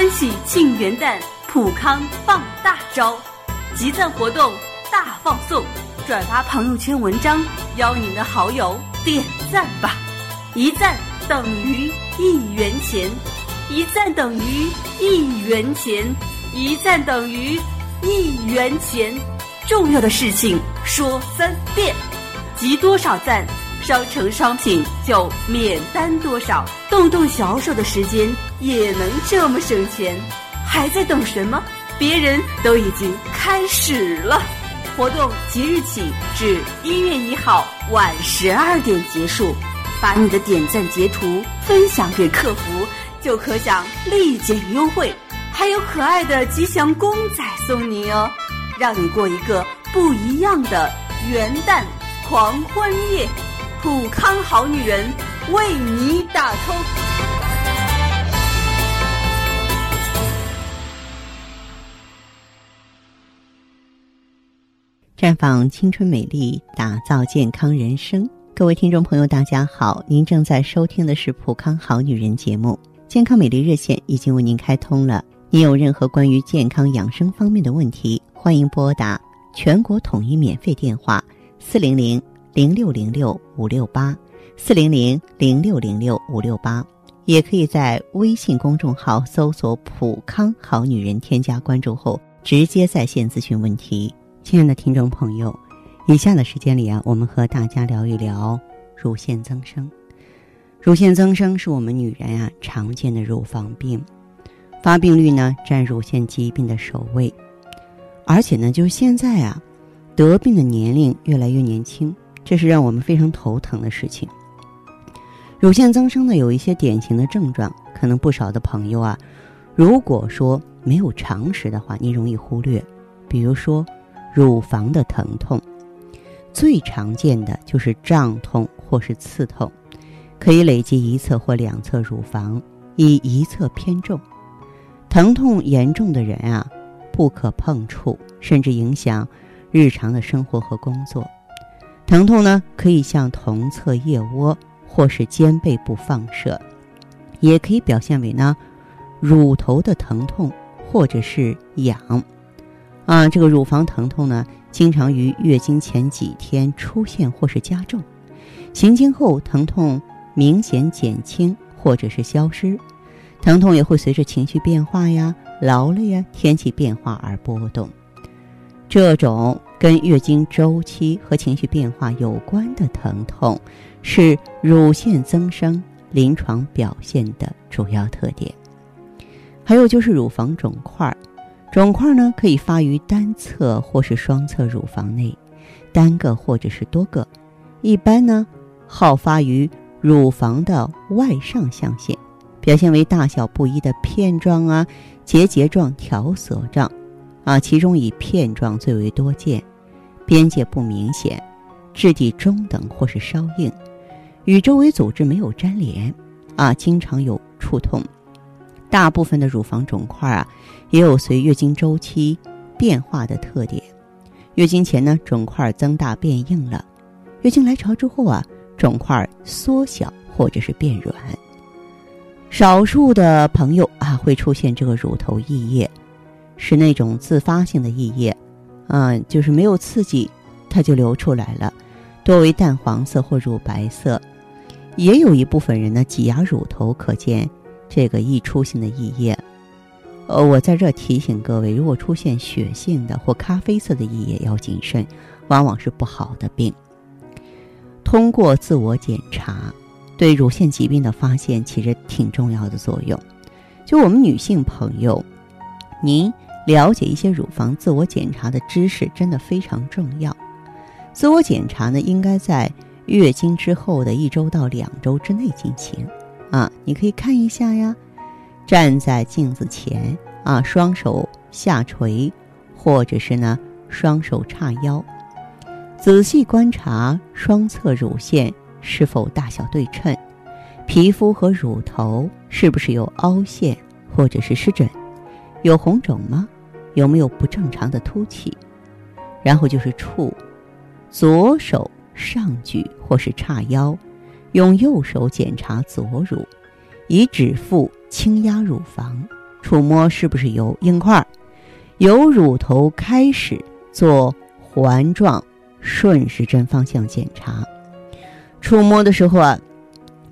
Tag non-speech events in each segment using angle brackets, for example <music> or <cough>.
欢喜庆元旦，普康放大招，集赞活动大放送，转发朋友圈文章，邀您的好友点赞吧，一赞等于一元钱，一赞等于一元钱，一赞等于一元钱。重要的事情说三遍，集多少赞，商城商品就免单多少，动动小手的时间也能这么省钱，还在等什么？别人都已经开始了，活动即日起至一月一号晚十二点结束，把你的点赞截图分享给客服，就可享立减优惠，还有可爱的吉祥公仔送你哦。让你过一个不一样的元旦 <laughs> 狂欢夜，普康好女人为你打 call。绽放青春美丽，打造健康人生。各位听众朋友，大家好，您正在收听的是普康好女人节目，健康美丽热线已经为您开通了。您有任何关于健康养生方面的问题？欢迎拨打全国统一免费电话四零零零六零六五六八四零零零六零六五六八，也可以在微信公众号搜索“普康好女人”，添加关注后直接在线咨询问题。亲爱的听众朋友，以下的时间里啊，我们和大家聊一聊乳腺增生。乳腺增生是我们女人啊常见的乳房病，发病率呢占乳腺疾病的首位。而且呢，就是现在啊，得病的年龄越来越年轻，这是让我们非常头疼的事情。乳腺增生呢，有一些典型的症状，可能不少的朋友啊，如果说没有常识的话，你容易忽略。比如说，乳房的疼痛，最常见的就是胀痛或是刺痛，可以累积一侧或两侧乳房，以一侧偏重。疼痛严重的人啊。不可碰触，甚至影响日常的生活和工作。疼痛呢，可以向同侧腋窝或是肩背部放射，也可以表现为呢乳头的疼痛或者是痒。啊，这个乳房疼痛呢，经常于月经前几天出现或是加重，行经后疼痛明显减轻或者是消失。疼痛也会随着情绪变化呀、劳累呀、天气变化而波动。这种跟月经周期和情绪变化有关的疼痛，是乳腺增生临床表现的主要特点。还有就是乳房肿块，肿块呢可以发于单侧或是双侧乳房内，单个或者是多个，一般呢好发于乳房的外上象限。表现为大小不一的片状啊、结节状、条索状，啊，其中以片状最为多见，边界不明显，质地中等或是稍硬，与周围组织没有粘连，啊，经常有触痛。大部分的乳房肿块啊，也有随月经周期变化的特点。月经前呢，肿块增大变硬了；月经来潮之后啊，肿块缩小或者是变软。少数的朋友啊会出现这个乳头溢液，是那种自发性的溢液，啊，就是没有刺激，它就流出来了，多为淡黄色或乳白色。也有一部分人呢挤压乳头，可见这个溢出性的溢液。呃，我在这提醒各位，如果出现血性的或咖啡色的溢液，要谨慎，往往是不好的病。通过自我检查。对乳腺疾病的发现其实挺重要的作用。就我们女性朋友，您了解一些乳房自我检查的知识真的非常重要。自我检查呢，应该在月经之后的一周到两周之内进行。啊，你可以看一下呀，站在镜子前啊，双手下垂，或者是呢双手叉腰，仔细观察双侧乳腺。是否大小对称？皮肤和乳头是不是有凹陷或者是湿疹？有红肿吗？有没有不正常的凸起？然后就是触，左手上举或是叉腰，用右手检查左乳，以指腹轻压乳房，触摸是不是有硬块？由乳头开始做环状顺时针方向检查。触摸的时候啊，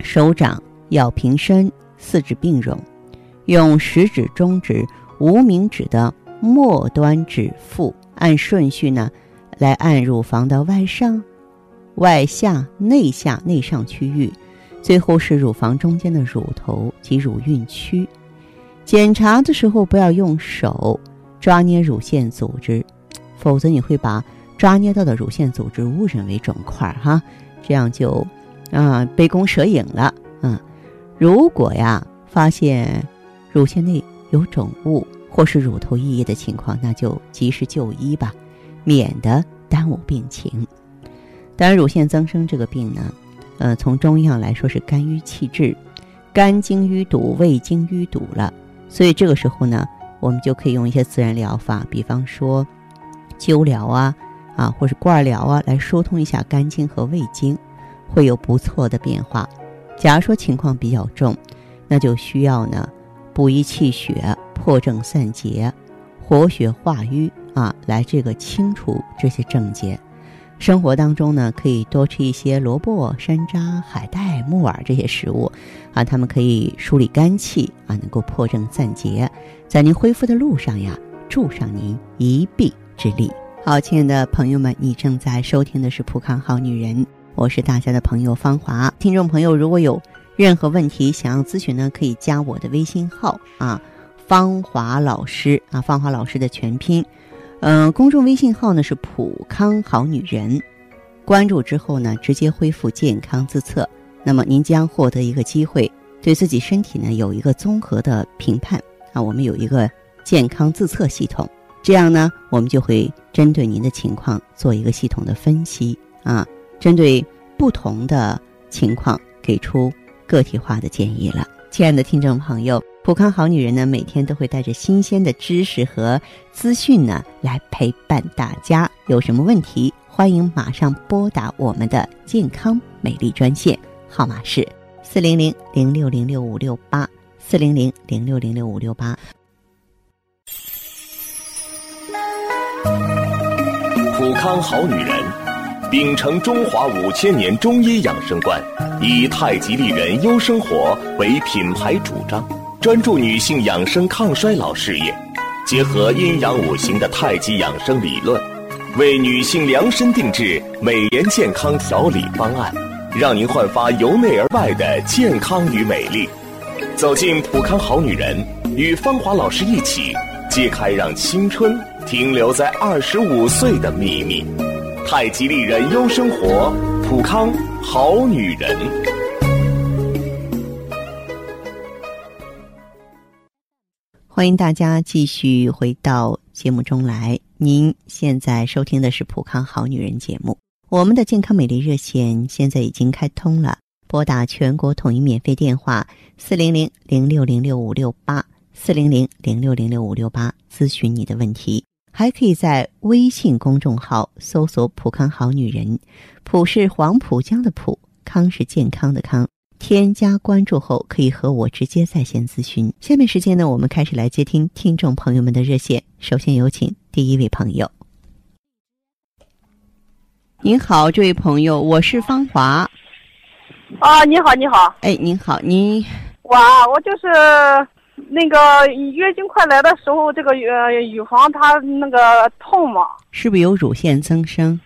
手掌要平伸，四指并拢，用食指、中指、无名指的末端指腹按顺序呢，来按乳房的外上、外下、内下、内上区域，最后是乳房中间的乳头及乳晕区。检查的时候不要用手抓捏乳腺组织，否则你会把抓捏到的乳腺组织误认为肿块哈。这样就，啊，杯弓蛇影了。啊，如果呀发现乳腺内有肿物或是乳头溢液的情况，那就及时就医吧，免得耽误病情。当然，乳腺增生这个病呢，呃，从中医上来说是肝郁气滞，肝经淤堵，胃经淤堵了，所以这个时候呢，我们就可以用一些自然疗法，比方说灸疗啊。啊，或是罐疗啊，来疏通一下肝经和胃经，会有不错的变化。假如说情况比较重，那就需要呢补益气血、破症散结、活血化瘀啊，来这个清除这些症结。生活当中呢，可以多吃一些萝卜、山楂、海带、木耳这些食物啊，它们可以梳理肝气啊，能够破症散结，在您恢复的路上呀，助上您一臂之力。好，亲爱的朋友们，你正在收听的是《浦康好女人》，我是大家的朋友芳华。听众朋友，如果有任何问题想要咨询呢，可以加我的微信号啊，芳华老师啊，芳华老师的全拼。嗯，公众微信号呢是“普康好女人”，关注之后呢，直接恢复健康自测，那么您将获得一个机会，对自己身体呢有一个综合的评判啊。我们有一个健康自测系统。这样呢，我们就会针对您的情况做一个系统的分析啊，针对不同的情况给出个体化的建议了。亲爱的听众朋友，普康好女人呢，每天都会带着新鲜的知识和资讯呢来陪伴大家。有什么问题，欢迎马上拨打我们的健康美丽专线，号码是四零零零六零六五六八四零零零六零六五六八。普康好女人，秉承中华五千年中医养生观，以太极丽人优生活为品牌主张，专注女性养生抗衰老事业，结合阴阳五行的太极养生理论，为女性量身定制美颜健康调理方案，让您焕发由内而外的健康与美丽。走进普康好女人，与芳华老师一起揭开让青春。停留在二十五岁的秘密，太极丽人优生活，普康好女人。欢迎大家继续回到节目中来。您现在收听的是普康好女人节目。我们的健康美丽热线现在已经开通了，拨打全国统一免费电话四零零零六零六五六八四零零零六零六五六八咨询你的问题。还可以在微信公众号搜索“浦康好女人”，浦是黄浦江的浦，康是健康的康。添加关注后，可以和我直接在线咨询。下面时间呢，我们开始来接听听众朋友们的热线。首先有请第一位朋友。您好，这位朋友，我是芳华。啊，你好，你好。哎，您好，您。哇，我就是。那个月经快来的时候，这个呃乳房它那个痛嘛？是不是有乳腺增生？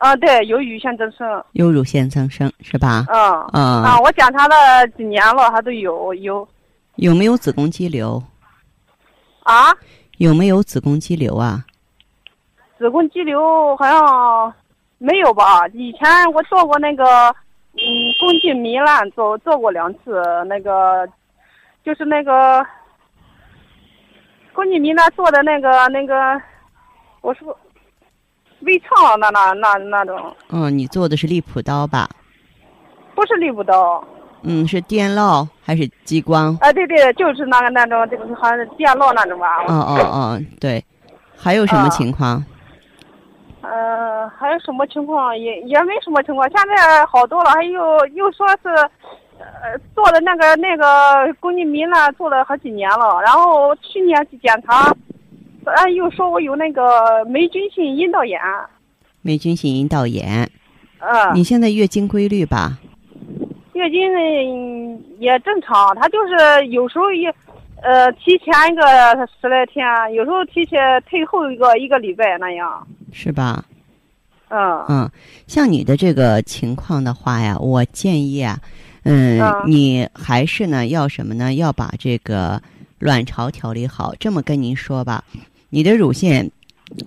啊，对，有乳腺增生。有乳腺增生是吧？嗯嗯啊，我检查了几年了，还都有有。有没有子宫肌瘤？啊？有没有子宫肌瘤啊？子宫肌瘤好像没有吧？以前我做过那个嗯宫颈糜烂，做做过两次那个。就是那个宫颈糜烂做的那个那个，我说微创那那那那种。嗯，你做的是利普刀吧？不是利普刀。嗯，是电烙还是激光？啊，对对，就是那个那种，这个好像是电烙那种吧。哦哦哦，对。还有什么情况？呃，还有什么情况？也也没什么情况。现在好多了，还有又说是。呃，做的那个那个宫颈糜烂做了好几年了，然后去年去检查，啊又说我有那个霉菌性阴道炎。霉菌性阴道炎。嗯。你现在月经规律吧？月经呢也正常，它就是有时候也，呃，提前一个十来天，有时候提前退后一个一个礼拜那样。是吧？嗯。嗯，像你的这个情况的话呀，我建议啊，嗯，你还是呢要什么呢？要把这个卵巢调理好。这么跟您说吧，你的乳腺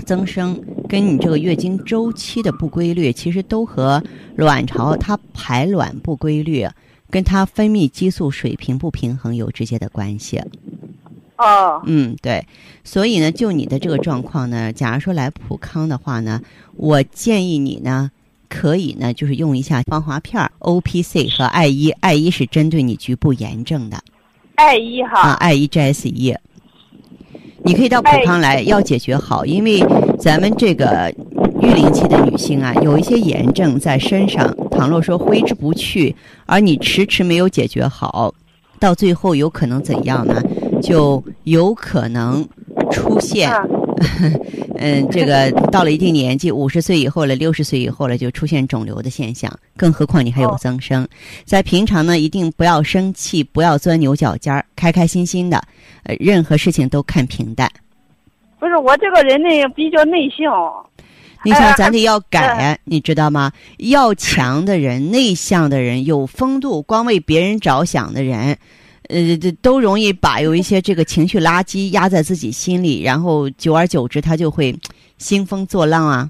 增生跟你这个月经周期的不规律，其实都和卵巢它排卵不规律，跟它分泌激素水平不平衡有直接的关系。哦。嗯，对。所以呢，就你的这个状况呢，假如说来普康的话呢，我建议你呢，可以呢，就是用一下芳华片 O P C 和 I 一，I 一是针对你局部炎症的。I 一哈。啊，I 一 G S 一。你可以到普康来，要解决好，因为咱们这个育龄期的女性啊，有一些炎症在身上，倘若说挥之不去，而你迟迟没有解决好，到最后有可能怎样呢？就有可能出现，<laughs> 嗯，这个到了一定年纪，五十岁以后了，六十岁以后了，就出现肿瘤的现象。更何况你还有增生，在平常呢，一定不要生气，不要钻牛角尖儿，开开心心的，呃，任何事情都看平淡。不是我这个人呢，比较内向。内向咱得要改，你知道吗？要强的人，内向的人，有风度，光为别人着想的人。呃，这都容易把有一些这个情绪垃圾压在自己心里，然后久而久之，他就会兴风作浪啊。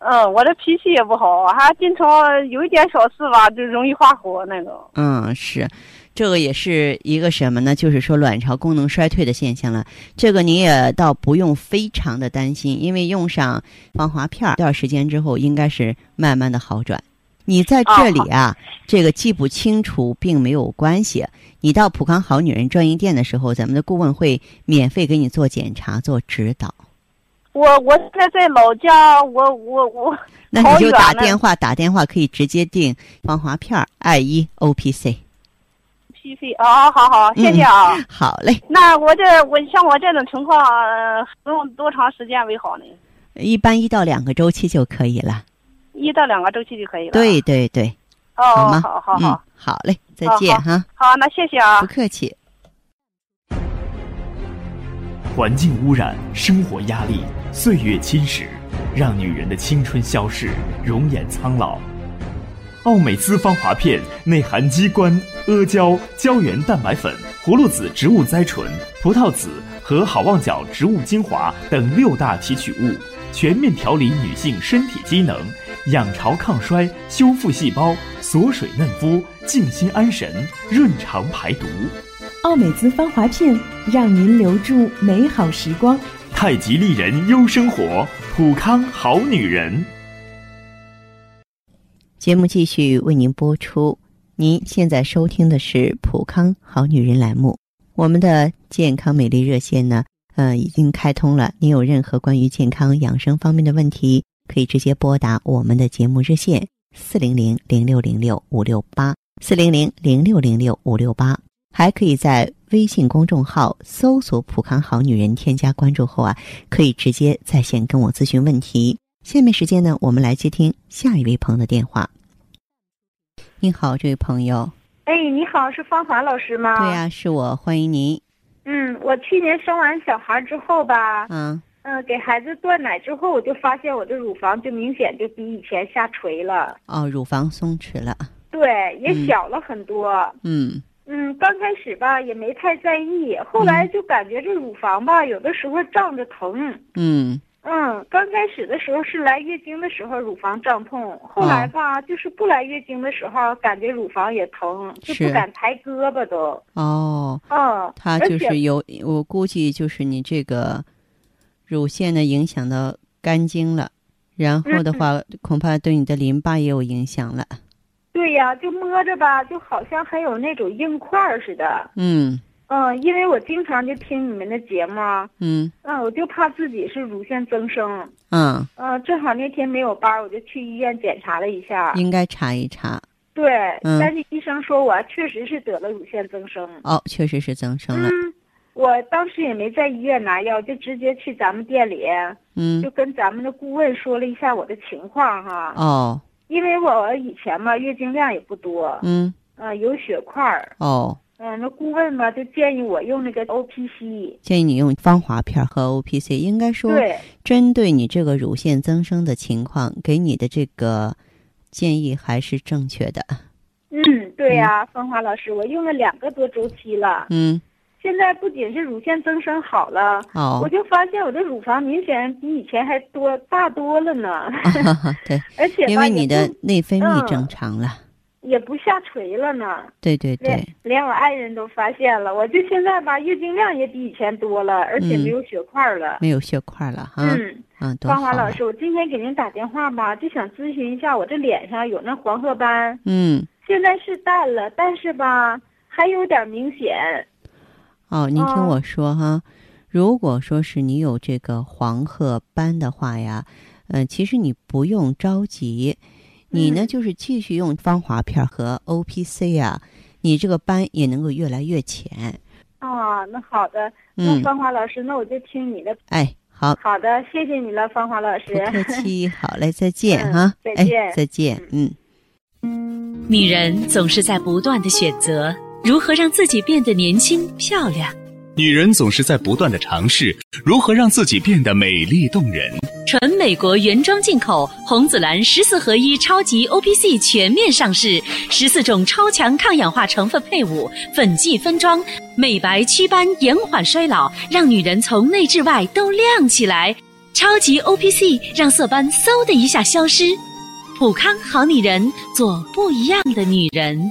嗯，我这脾气也不好，还经常有一点小事吧，就容易发火那种。嗯，是，这个也是一个什么呢？就是说卵巢功能衰退的现象了。这个你也倒不用非常的担心，因为用上防滑片儿，一段时间之后，应该是慢慢的好转。你在这里啊，这个记不清楚并没有关系。你到普康好女人专营店的时候，咱们的顾问会免费给你做检查、做指导。我我现在在老家，我我我。那你就打电话，打电话可以直接订防滑片 I 一 O P C。P C 啊，好好，谢谢啊。嗯、好嘞。那我这我像我这种情况，用多长时间为好呢？一般一到两个周期就可以了。一到两个周期就可以了。对对对。哦，好吗？好好好、嗯，好嘞，再见哈。好，那谢谢啊。不客气。环境污染、生活压力、岁月侵蚀，让女人的青春消逝，容颜苍老。奥美姿芳华片内含鸡冠、阿胶、胶原蛋白粉、葫芦籽植物甾醇、葡萄籽和好望角植物精华等六大提取物，全面调理女性身体机能。养巢抗衰，修复细胞，锁水嫩肤，静心安神，润肠排毒。奥美姿芳华片让您留住美好时光。太极丽人优生活，普康好女人。节目继续为您播出。您现在收听的是普康好女人栏目。我们的健康美丽热线呢，呃，已经开通了。您有任何关于健康养生方面的问题？可以直接拨打我们的节目热线四零零零六零六五六八四零零零六零六五六八，还可以在微信公众号搜索“普康好女人”，添加关注后啊，可以直接在线跟我咨询问题。下面时间呢，我们来接听下一位朋友的电话。你好，这位朋友。哎，你好，是芳华老师吗？对呀、啊，是我，欢迎您。嗯，我去年生完小孩之后吧，嗯。嗯，给孩子断奶之后，我就发现我的乳房就明显就比以前下垂了。哦，乳房松弛了。对，也小了很多。嗯。嗯，刚开始吧也没太在意，后来就感觉这乳房吧，有的时候胀着疼。嗯。嗯，刚开始的时候是来月经的时候乳房胀痛，后来吧、哦、就是不来月经的时候，感觉乳房也疼，就不敢抬胳膊都。哦。嗯。它就是有，我估计就是你这个。乳腺呢影响到肝经了，然后的话、嗯、恐怕对你的淋巴也有影响了。对呀，就摸着吧，就好像还有那种硬块似的。嗯嗯，因为我经常就听你们的节目。嗯嗯，我就怕自己是乳腺增生。嗯嗯，正好那天没有班，我就去医院检查了一下。应该查一查。对，嗯但是医生说我确实是得了乳腺增生。哦，确实是增生了。嗯，我当时也没在医院拿药，就直接去咱们店里，嗯就跟咱们的顾问说了一下我的情况哈。哦因为我以前嘛月经量也不多，嗯呃有血块儿，哦，嗯、那顾问嘛就建议我用那个 O P C。建议你用芳华片和 O P C。应该说，对，针对你这个乳腺增生的情况，给你的这个建议还是正确的。嗯，对呀、芳华老师，我用了两个多周期了，嗯，现在不仅是乳腺增生好了，哦我，就发现我的乳房明显比以前还多大多了呢，<laughs> 对，<laughs> 而且吧因为你的内分泌嗯正常了。也不下垂了呢。对对对，连我爱人都发现了，我就现在吧，月经量也比以前多了，而且嗯没有血块了。没有血块了哈。嗯，嗯，芳。华老师，我今天给您打电话吧，就想咨询一下，我这脸上有那黄褐斑，嗯，现在是淡了，但是吧还有点明显。哦，您听哦我说哈，如果说是你有这个黄褐斑的话呀，嗯、其实你不用着急，你呢嗯就是继续用芳华片和 O P C 啊，你这个斑也能够越来越浅。啊，那好的，那嗯，芳华老师，那我就听你的。哎，好，好的，谢谢你了，芳华老师。不客气，好嘞，再 <laughs> 见嗯哈，哎再见，再见，嗯。女人总是在不断的选择如何让自己变得年轻漂亮。女人总是在不断的尝试如何让自己变得美丽动人。纯美国原装进口红紫蓝十四合一超级 O P C 全面上市，十四种超强抗氧化成分配伍，粉剂分装，美白祛斑，延缓衰老，让女人从内至外都亮起来。超级 O P C 让色斑嗖的一下消失。普康好女人，做不一样的女人。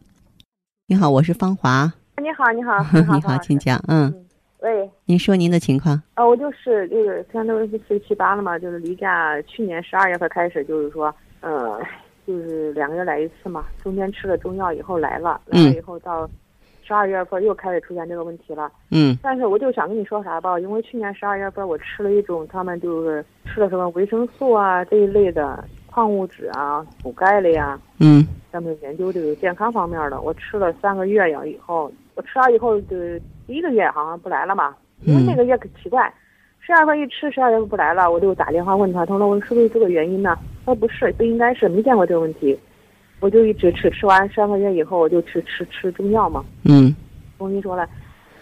你好，我是芳华。你好，你好，<laughs> 你好，好，请讲。嗯，喂，您说您的情况。呃，我就是就是现在都是四十七八了嘛，就是离家去年十二月份开始，就是说，呃，就是两个月来一次嘛，中间吃了中药以后来了，来了以后到十二月份又开始出现这个问题了。嗯但是我就想跟你说啥吧，因为去年十二月份我吃了一种他们就是吃了什么维生素啊这一类的矿物质啊、补钙类呀、嗯。咱们研究这个健康方面的，我吃了三个月呀，以后我吃完以后就第一个月好像不来了嘛，因为那个月可奇怪，十二份一吃，十二月份不来了，我就打电话问他，他说我是不是这个原因呢？他说不是，不应该是，没见过这个问题，我就一直吃，吃完三个月以后我就吃吃吃中药嘛，嗯。中医说了，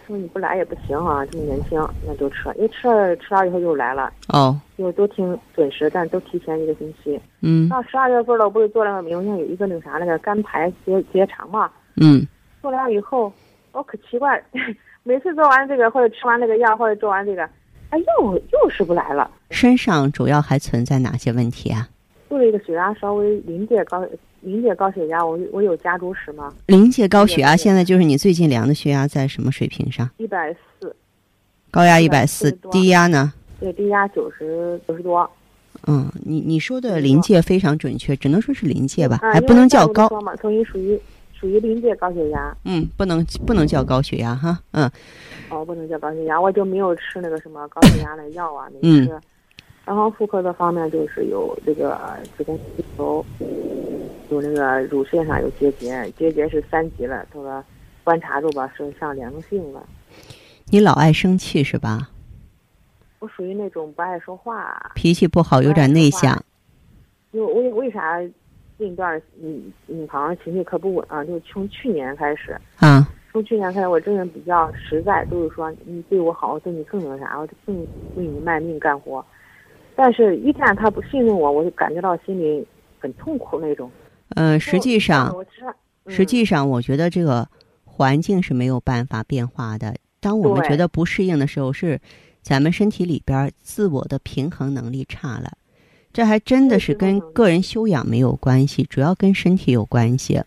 说你不来也不行啊，这么年轻，那就吃，因为吃了吃了以后又来了，哦就都挺准时，但都提前一个星期。嗯到十二月份了，我不是做了个明星有一个那个啥那个肝排结结肠嘛，嗯做了以后，我可奇怪，<laughs> 每次做完这个或者吃完那个药或者做完这个，哎又又是不来了，身上主要还存在哪些问题啊？就是一个血压稍微临界高临界高血压，我我有家族史吗？临界高血压，对现在就是你最近量的血压在什么水平上？一百四，高压一百四，140多低压呢？对，低压九十九十多，嗯，你你说的临界非常准确，只能说是临界吧，嗯，还不能叫高。说嘛，属于属于属于临界高血压，嗯，不能不能叫高血压哈。嗯哦，不能叫高血压，我就没有吃那个什么高血压的药啊，没嗯吃。然后妇科的方面就是有这个子宫肌瘤，有那个乳腺上有结节，结节是三级了，他说观察住吧是上良性了。你老爱生气是吧？我属于那种不爱说话，脾气不好，有点内向。就为为为啥近段儿嗯嗯好像情绪可不稳啊？就是从去年开始，啊。从去年开始我这人比较实在，就是说你对我好，我对你更那啥，我就更为你卖命干活。但是，一旦他不信任我，我就感觉到心里很痛苦那种。嗯、呃，实际上，实嗯、实际上，我觉得这个环境是没有办法变化的。当我们觉得不适应的时候，是咱们身体里边自我的平衡能力差了。这还真的是跟个人修养没有关系，主要跟身体有关系。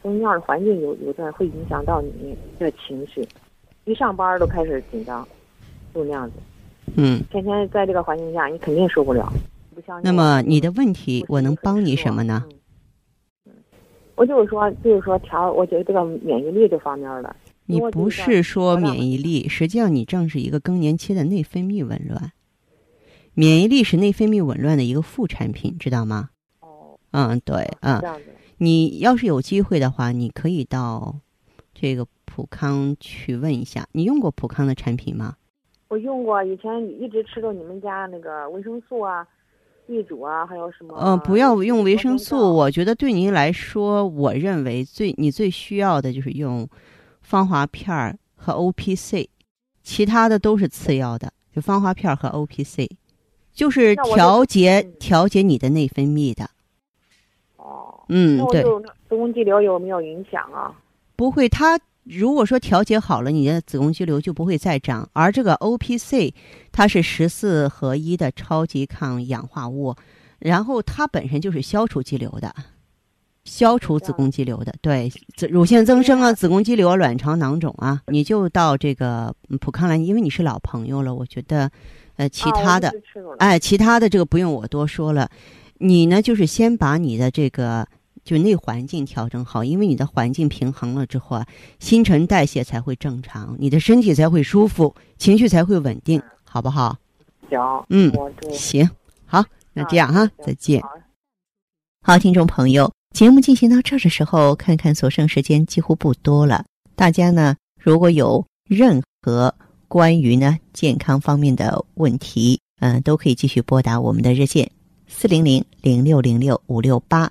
那样的环境有有的会影响到你的情绪，一上班都开始紧张，就那样子。嗯，天天在这个环境下，你肯定受不了。那么你的问题，我能帮你什么呢？嗯，我就是说，就是说调，我觉得这个免疫力这方面的。你不是说免疫力，实际上你正是一个更年期的内分泌紊乱。免疫力是内分泌紊乱的一个副产品，知道吗？哦。嗯，对，嗯。你要是有机会的话，你可以到这个普康去问一下。你用过普康的产品吗？我用过，以前一直吃着你们家那个维生素啊、地主啊，还有什么？嗯，不要用维生素。我觉得对您来说，我认为最你最需要的就是用芳华片儿和 O P C，其他的都是次要的。就芳华片儿和 O P C，就是调节调节你的内分泌的。哦嗯，对，子宫肌瘤有没有影响啊？不会，它如果说调节好了，你的子宫肌瘤就不会再长。而这个 O P C，它是十四合一的超级抗氧化物，然后它本身就是消除肌瘤的，消除子宫肌瘤的。对，子乳腺增生啊，子宫肌瘤、啊卵巢囊肿啊，你就到这个普康来，因为你是老朋友了，我觉得，呃，其他的，哎，其他的这个不用我多说了。你呢，就是先把你的这个。就内环境调整好，因为你的环境平衡了之后啊，新陈代谢才会正常，你的身体才会舒服，情绪才会稳定，好不好？行，嗯，行，好，那这样哈，再见。好，听众朋友，节目进行到这儿的时候，看看所剩时间几乎不多了。大家呢，如果有任何关于呢健康方面的问题，嗯，都可以继续拨打我们的热线四零零零六零六五六八。